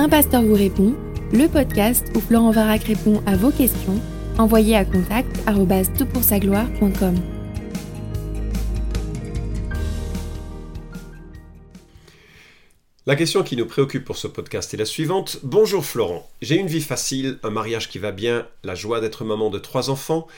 Un pasteur vous répond, le podcast où Florent Varac répond à vos questions, envoyez à contact gloire.com La question qui nous préoccupe pour ce podcast est la suivante. Bonjour Florent, j'ai une vie facile, un mariage qui va bien, la joie d'être maman de trois enfants,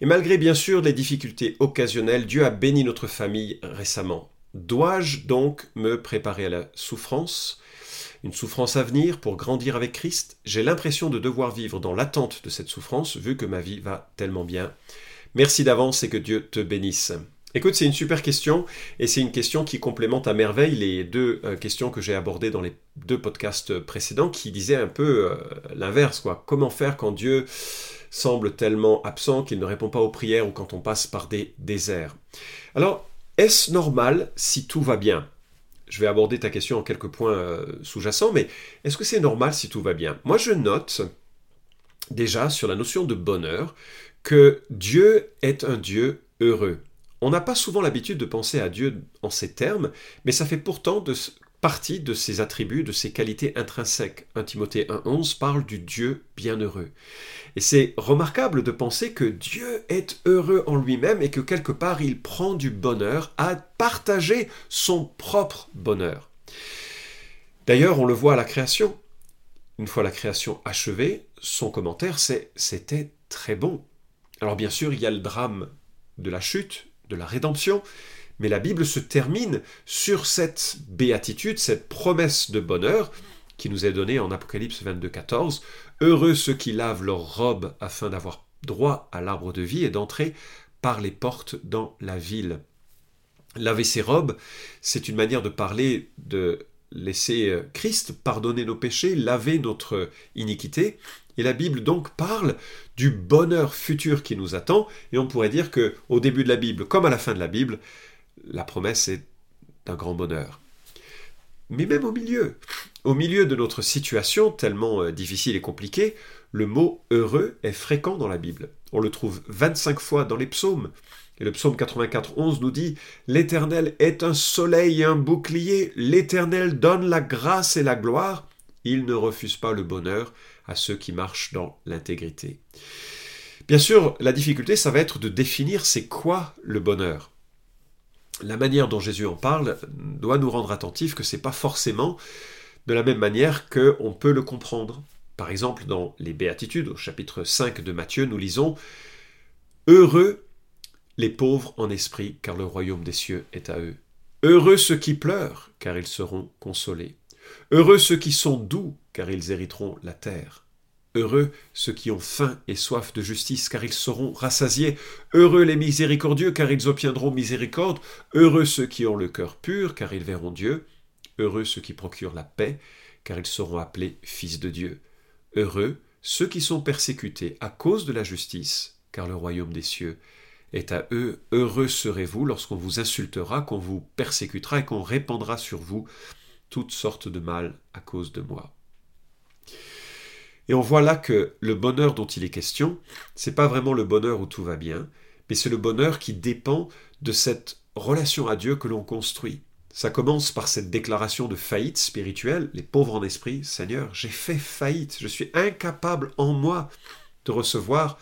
et malgré bien sûr les difficultés occasionnelles, Dieu a béni notre famille récemment. Dois-je donc me préparer à la souffrance? Une souffrance à venir pour grandir avec Christ J'ai l'impression de devoir vivre dans l'attente de cette souffrance vu que ma vie va tellement bien. Merci d'avance et que Dieu te bénisse. Écoute, c'est une super question et c'est une question qui complémente à merveille les deux euh, questions que j'ai abordées dans les deux podcasts précédents qui disaient un peu euh, l'inverse, quoi. Comment faire quand Dieu semble tellement absent qu'il ne répond pas aux prières ou quand on passe par des déserts? Alors, est-ce normal si tout va bien? Je vais aborder ta question en quelques points euh, sous-jacents, mais est-ce que c'est normal si tout va bien? Moi, je note déjà sur la notion de bonheur que Dieu est un Dieu heureux. On n'a pas souvent l'habitude de penser à Dieu en ces termes, mais ça fait pourtant de, partie de ses attributs, de ses qualités intrinsèques. 1 Timothée 1.11 parle du Dieu bienheureux. Et c'est remarquable de penser que Dieu est heureux en lui-même et que quelque part il prend du bonheur à partager son propre bonheur. D'ailleurs, on le voit à la création. Une fois la création achevée, son commentaire c'est c'était très bon. Alors bien sûr, il y a le drame de la chute, de la rédemption, mais la Bible se termine sur cette béatitude, cette promesse de bonheur qui nous est donnée en Apocalypse 22, 14. Heureux ceux qui lavent leurs robes afin d'avoir droit à l'arbre de vie et d'entrer par les portes dans la ville. Laver ses robes, c'est une manière de parler de laisser euh, Christ pardonner nos péchés, laver notre iniquité. Et la Bible donc parle du bonheur futur qui nous attend, et on pourrait dire que au début de la Bible, comme à la fin de la Bible, la promesse est d'un grand bonheur. Mais même au milieu, au milieu de notre situation tellement euh, difficile et compliquée, le mot heureux est fréquent dans la Bible. On le trouve 25 fois dans les psaumes. Et le psaume 84, 11 nous dit L'Éternel est un soleil et un bouclier, l'Éternel donne la grâce et la gloire, il ne refuse pas le bonheur à ceux qui marchent dans l'intégrité. Bien sûr, la difficulté, ça va être de définir c'est quoi le bonheur. La manière dont Jésus en parle doit nous rendre attentifs que c'est pas forcément de la même manière qu'on peut le comprendre. Par exemple, dans les Béatitudes, au chapitre 5 de Matthieu, nous lisons Heureux les pauvres en esprit, car le royaume des cieux est à eux. Heureux ceux qui pleurent, car ils seront consolés. Heureux ceux qui sont doux, car ils hériteront la terre. Heureux ceux qui ont faim et soif de justice, car ils seront rassasiés. Heureux les miséricordieux, car ils obtiendront miséricorde. Heureux ceux qui ont le cœur pur, car ils verront Dieu. Heureux ceux qui procurent la paix, car ils seront appelés fils de Dieu. Heureux ceux qui sont persécutés à cause de la justice, car le royaume des cieux est à eux. Heureux serez-vous lorsqu'on vous insultera, qu'on vous persécutera et qu'on répandra sur vous toutes sortes de mal à cause de moi. Et on voit là que le bonheur dont il est question, c'est pas vraiment le bonheur où tout va bien, mais c'est le bonheur qui dépend de cette relation à Dieu que l'on construit. Ça commence par cette déclaration de faillite spirituelle, les pauvres en esprit, Seigneur, j'ai fait faillite, je suis incapable en moi de recevoir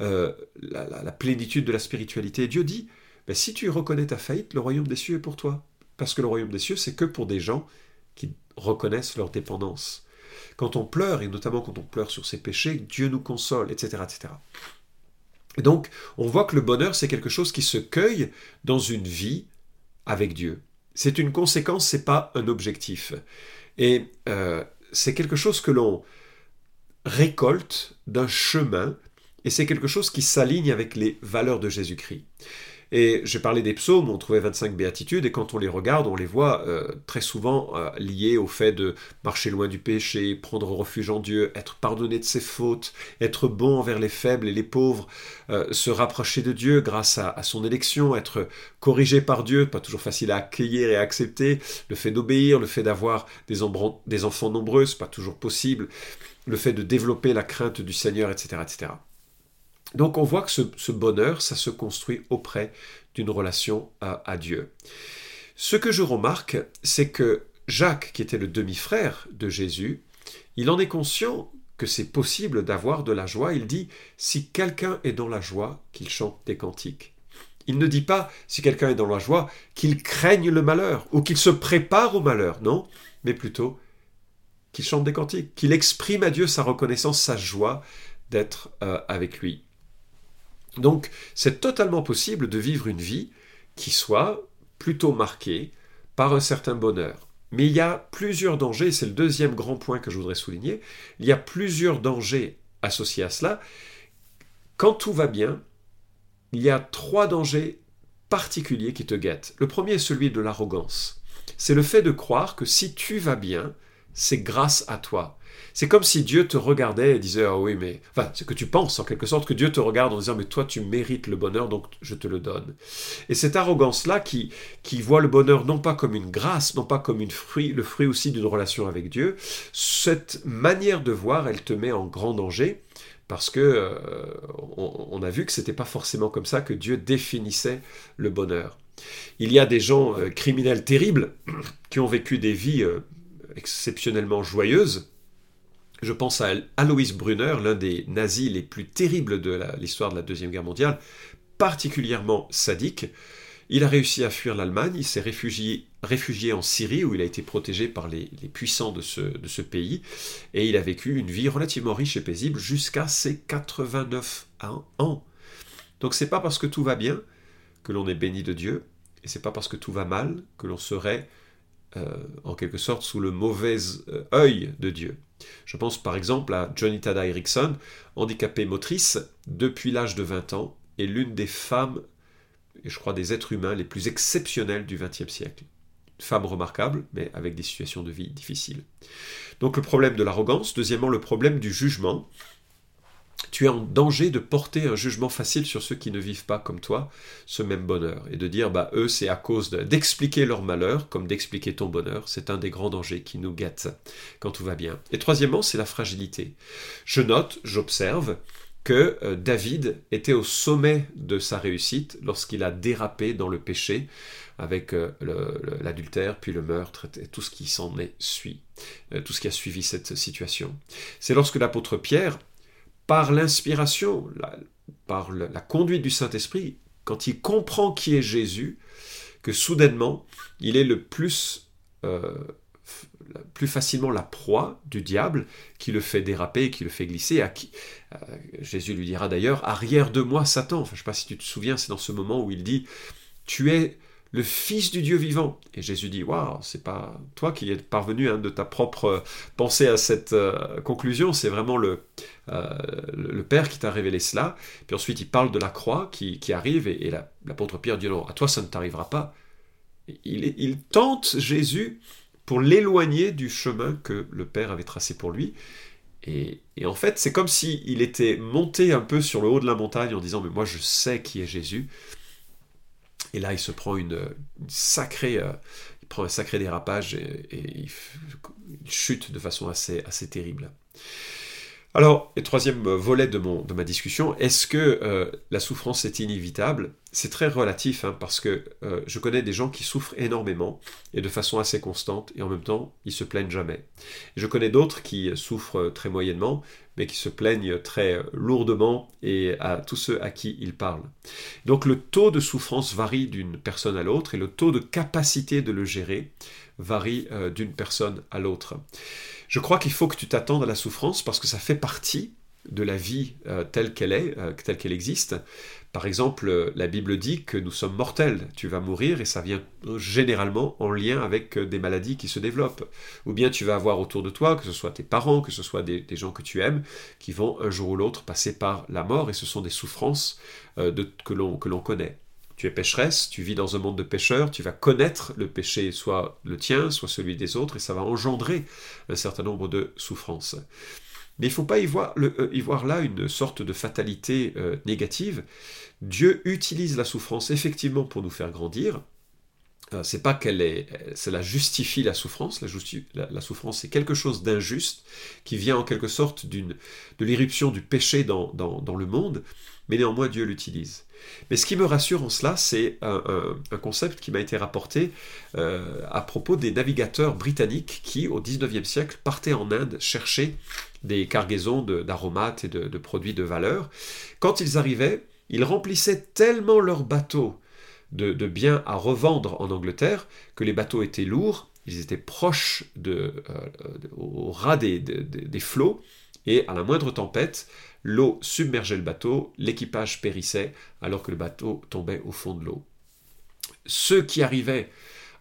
euh, la, plénitude de la spiritualité. Dieu dit, ben, si tu reconnais ta faillite, le royaume des cieux est pour toi. Parce que le royaume des cieux, c'est que pour des gens qui reconnaissent leur dépendance. Quand on pleure, et notamment quand on pleure sur ses péchés, Dieu nous console, etc. etc. Et donc, on voit que le bonheur, c'est quelque chose qui se cueille dans une vie avec Dieu. C'est une conséquence, c'est pas un objectif. Et euh, c'est quelque chose que l'on récolte d'un chemin, et c'est quelque chose qui s'aligne avec les valeurs de Jésus-Christ. Et j'ai parlé des psaumes, on trouvait 25 béatitudes, et quand on les regarde, on les voit euh, très souvent euh, liées au fait de marcher loin du péché, prendre refuge en Dieu, être pardonné de ses fautes, être bon envers les faibles et les pauvres, euh, se rapprocher de Dieu grâce à, son élection, être corrigé par Dieu, pas toujours facile à accueillir et à accepter, le fait d'obéir, le fait d'avoir des, enfants nombreux, pas toujours possible, le fait de développer la crainte du Seigneur, etc. etc. Donc on voit que ce, bonheur, ça se construit auprès d'une relation à, Dieu. Ce que je remarque, c'est que Jacques, qui était le demi-frère de Jésus, il en est conscient que c'est possible d'avoir de la joie. Il dit, si quelqu'un est dans la joie, qu'il chante des cantiques. Il ne dit pas, si quelqu'un est dans la joie, qu'il craigne le malheur ou qu'il se prépare au malheur, non, mais plutôt qu'il chante des cantiques, qu'il exprime à Dieu sa reconnaissance, sa joie d'être euh, avec lui. Donc c'est totalement possible de vivre une vie qui soit plutôt marquée par un certain bonheur. Mais il y a plusieurs dangers, c'est le deuxième grand point que je voudrais souligner, il y a plusieurs dangers associés à cela. Quand tout va bien, il y a trois dangers particuliers qui te guettent. Le premier est celui de l'arrogance. C'est le fait de croire que si tu vas bien, c'est grâce à toi. C'est comme si Dieu te regardait et disait Ah oui, mais. Enfin, c'est que tu penses en quelque sorte que Dieu te regarde en disant Mais toi, tu mérites le bonheur, donc je te le donne. Et cette arrogance-là qui, qui voit le bonheur non pas comme une grâce, non pas comme une fruit, le fruit aussi d'une relation avec Dieu, cette manière de voir, elle te met en grand danger parce que euh, on, a vu que c'était pas forcément comme ça que Dieu définissait le bonheur. Il y a des gens euh, criminels terribles qui ont vécu des vies euh, exceptionnellement joyeuses. Je pense à Alois Brunner, l'un des nazis les plus terribles de l'histoire de la Deuxième Guerre mondiale, particulièrement sadique. Il a réussi à fuir l'Allemagne, il s'est réfugié, en Syrie où il a été protégé par les, puissants de ce, de ce, pays et il a vécu une vie relativement riche et paisible jusqu'à ses 89 ans. Donc c'est pas parce que tout va bien que l'on est béni de Dieu et c'est pas parce que tout va mal que l'on serait en quelque sorte sous le mauvais euh, œil de Dieu. Je pense par exemple à Johnny Tada Erickson, handicapée motrice depuis l'âge de 20 ans et l'une des femmes et je crois des êtres humains les plus exceptionnels du XXe siècle. Femme remarquable, mais avec des situations de vie difficiles. Donc le problème de l'arrogance, deuxièmement le problème du jugement. Tu es en danger de porter un jugement facile sur ceux qui ne vivent pas comme toi ce même bonheur et de dire bah eux c'est à cause d'expliquer leur malheur comme d'expliquer ton bonheur. C'est un des grands dangers qui nous guette quand tout va bien. Et troisièmement c'est la fragilité. Je note, j'observe que euh, David était au sommet de sa réussite lorsqu'il a dérapé dans le péché avec euh, l'adultère, puis le meurtre, et tout ce qui s'en est suit, euh, tout ce qui a suivi cette situation. C'est lorsque l'apôtre Pierre, par l'inspiration, par la conduite du Saint-Esprit, quand il comprend qui est Jésus, que soudainement, il est le plus plus facilement la proie du diable qui le fait déraper, qui le fait glisser. À qui, euh, Jésus lui dira d'ailleurs Arrière de moi, Satan. Enfin, je ne sais pas si tu te souviens, c'est dans ce moment où il dit Tu es le Fils du Dieu vivant. Et Jésus dit Waouh, c'est pas toi qui es parvenu hein, de ta propre pensée à cette euh, conclusion, c'est vraiment le, euh, le Père qui t'a révélé cela. Puis ensuite, il parle de la croix qui, arrive, et, l'apôtre Pierre dit Non, à toi, ça ne t'arrivera pas. Il, il tente Jésus pour l'éloigner du chemin que le Père avait tracé pour lui. Et, en fait, c'est comme s'il était monté un peu sur le haut de la montagne en disant, mais moi je sais qui est Jésus. Et là, il se prend une, sacrée, euh, il un sacré dérapage et, il, chute de façon assez, assez terrible. Alors, le troisième volet de, mon, ma discussion, est-ce que euh, la souffrance est inévitable? C'est très relatif, hein, parce que euh, je connais des gens qui souffrent énormément et de façon assez constante, et en même temps, ils se plaignent jamais. je connais d'autres qui souffrent très moyennement, mais qui se plaignent très lourdement et à tous ceux à qui ils parlent. Donc le taux de souffrance varie d'une personne à l'autre, et le taux de capacité de le gérer varie euh, d'une personne à l'autre. Je crois qu'il faut que tu t'attendes à la souffrance parce que ça fait partie de la vie euh, telle qu'elle est, euh, telle qu'elle existe. Par exemple, la Bible dit que nous sommes mortels, tu vas mourir et ça vient généralement en lien avec des maladies qui se développent. Ou bien tu vas avoir autour de toi, que ce soit tes parents, que ce soit des, gens que tu aimes, qui vont un jour ou l'autre passer par la mort et ce sont des souffrances que l'on connaît tu es pécheresse, tu vis dans un monde de pécheurs, tu vas connaître le péché, soit le tien, soit celui des autres, et ça va engendrer un certain nombre de souffrances. Mais il ne faut pas y voir, euh, y voir, là une sorte de fatalité euh, négative. Dieu utilise la souffrance effectivement pour nous faire grandir, c'est pas qu'elle est, cela justifie la souffrance. La, souffrance, c'est quelque chose d'injuste qui vient en quelque sorte d'une, de l'irruption du péché dans, le monde, mais néanmoins Dieu l'utilise. Mais ce qui me rassure en cela, c'est un, concept qui m'a été rapporté euh, à propos des navigateurs britanniques qui, au XIXe siècle, partaient en Inde chercher des cargaisons d'aromates et de, de produits de valeur. Quand ils arrivaient, ils remplissaient tellement leurs bateaux de, biens à revendre en Angleterre, que les bateaux étaient lourds, ils étaient proches euh, au ras des, des, flots, et à la moindre tempête, l'eau submergeait le bateau, l'équipage périssait, alors que le bateau tombait au fond de l'eau. Ceux qui arrivaient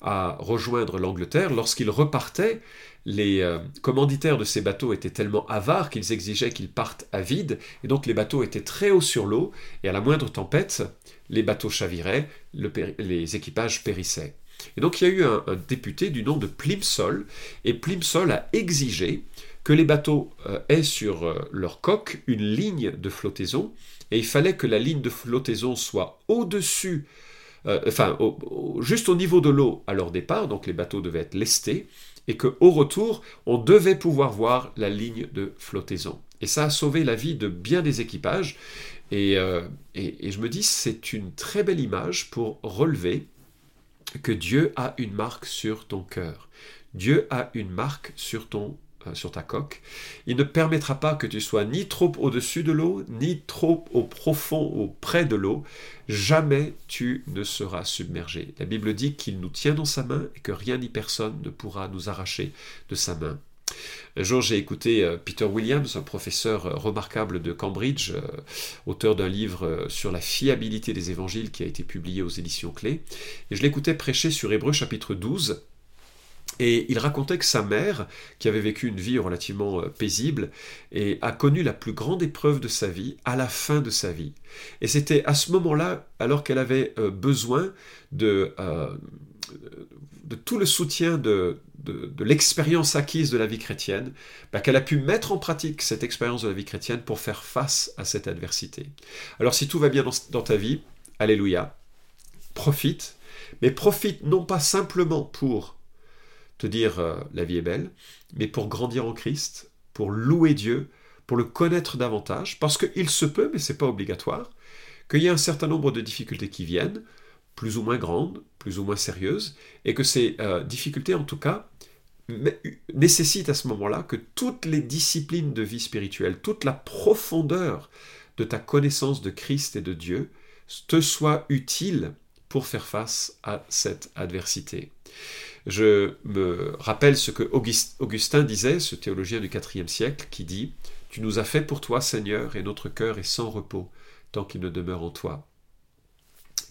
à rejoindre l'Angleterre, lorsqu'ils repartaient, les euh, commanditaires de ces bateaux étaient tellement avares qu'ils exigeaient qu'ils partent à vide, et donc les bateaux étaient très hauts sur l'eau, et à la moindre tempête, les bateaux chaviraient, les équipages périssaient. Et donc il y a eu un, député du nom de Plimsoll, et Plimsoll a exigé que les bateaux euh, aient sur euh, leur coque une ligne de flottaison, et il fallait que la ligne de flottaison soit au-dessus, euh, enfin juste au niveau de l'eau à leur départ, donc les bateaux devaient être lestés, et qu'au retour, on devait pouvoir voir la ligne de flottaison. Et ça a sauvé la vie de bien des équipages, euh, et, je me dis, c'est une très belle image pour relever que Dieu a une marque sur ton cœur. Dieu a une marque sur ton euh, sur ta coque. Il ne permettra pas que tu sois ni trop au-dessus de l'eau, ni trop au profond, au près de l'eau. Jamais tu ne seras submergé. La Bible dit qu'il nous tient dans sa main et que rien ni personne ne pourra nous arracher de sa main. Un jour, j'ai écouté euh, Peter Williams, un professeur euh, remarquable de Cambridge, euh, auteur d'un livre sur la fiabilité des évangiles qui a été publié aux éditions Clés. Et je l'écoutais prêcher sur Hébreu chapitre 12. Et il racontait que sa mère, qui avait vécu une vie relativement paisible, et a connu la plus grande épreuve de sa vie à la fin de sa vie. Et c'était à ce moment-là, alors qu'elle avait besoin de, de tout le soutien de, de, l'expérience acquise de la vie chrétienne, bah, qu'elle a pu mettre en pratique cette expérience de la vie chrétienne pour faire face à cette adversité. Alors si tout va bien dans, ta vie, alléluia, profite, mais profite non pas simplement pour te dire euh, la vie est belle, mais pour grandir en Christ, pour louer Dieu, pour le connaître davantage, parce qu'il se peut, mais ce n'est pas obligatoire, qu'il y ait un certain nombre de difficultés qui viennent, plus ou moins grandes, plus ou moins sérieuses, et que ces euh, difficultés, en tout cas, nécessitent à ce moment-là que toutes les disciplines de vie spirituelle, toute la profondeur de ta connaissance de Christ et de Dieu te soient utiles pour faire face à cette adversité. Je me rappelle ce que Augustin disait, ce théologien du IVe siècle, qui dit Tu nous as fait pour toi, Seigneur, et notre cœur est sans repos tant qu'il ne demeure en toi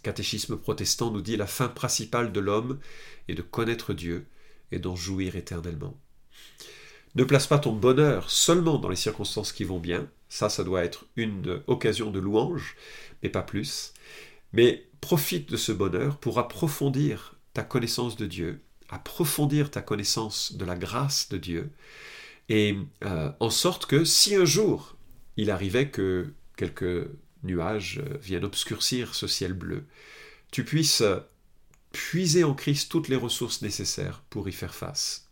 catéchisme protestant nous dit la fin principale de l'homme est de connaître Dieu et d'en jouir éternellement. Ne place pas ton bonheur seulement dans les circonstances qui vont bien, ça, ça doit être une occasion de louange, mais pas plus. Mais profite de ce bonheur pour approfondir ta connaissance de Dieu, approfondir ta connaissance de la grâce de Dieu, et euh, en sorte que si un jour il arrivait que quelques nuages euh, viennent obscurcir ce ciel bleu, tu puisses puiser en Christ toutes les ressources nécessaires pour y faire face.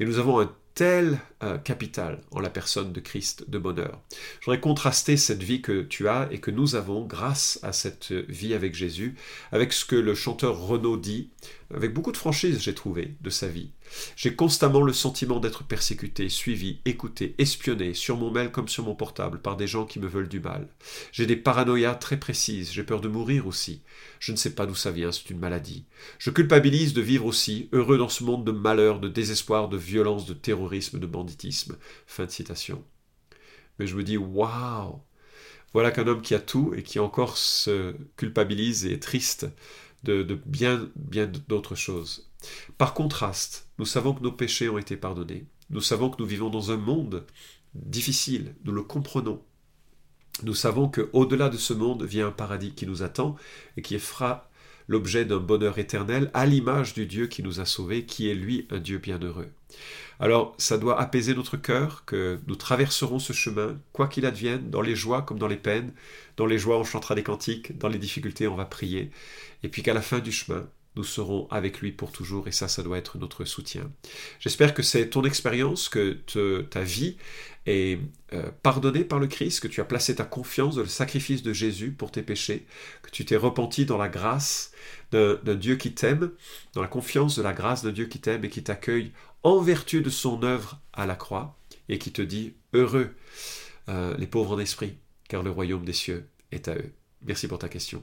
Et nous avons un tel euh, capital en la personne de Christ de bonheur. Je voudrais contraster cette vie que tu as et que nous avons grâce à cette vie avec Jésus, avec ce que le chanteur Renaud dit, avec beaucoup de franchise j'ai trouvé de sa vie. J'ai constamment le sentiment d'être persécuté, suivi, écouté, espionné, sur mon mail comme sur mon portable, par des gens qui me veulent du mal. J'ai des paranoïas très précises, j'ai peur de mourir aussi. Je ne sais pas d'où ça vient, c'est une maladie. Je culpabilise de vivre aussi, heureux dans ce monde de malheur, de désespoir, de violence, de terrorisme, de Fin de citation. Mais je me dis, waouh Voilà qu'un homme qui a tout et qui encore se culpabilise et est triste de, bien, bien d'autres choses. Par contraste, nous savons que nos péchés ont été pardonnés. Nous savons que nous vivons dans un monde difficile. Nous le comprenons. Nous savons que au-delà de ce monde vient un paradis qui nous attend et qui fera l'objet d'un bonheur éternel à l'image du Dieu qui nous a sauvés, qui est lui un Dieu bienheureux. Alors ça doit apaiser notre cœur que nous traverserons ce chemin, quoi qu'il advienne, dans les joies comme dans les peines. Dans les joies on chantera des cantiques, dans les difficultés on va prier, et puis qu'à la fin du chemin, nous serons avec lui pour toujours et ça, ça doit être notre soutien. J'espère que c'est ton expérience, que ta vie est euh, pardonnée par le Christ, que tu as placé ta confiance dans le sacrifice de Jésus pour tes péchés, que tu t'es repenti dans la grâce d'un Dieu qui t'aime, dans la confiance de la grâce d'un Dieu qui t'aime et qui t'accueille en vertu de son œuvre à la croix et qui te dit heureux euh, les pauvres en esprit, car le royaume des cieux est à eux. Merci pour ta question.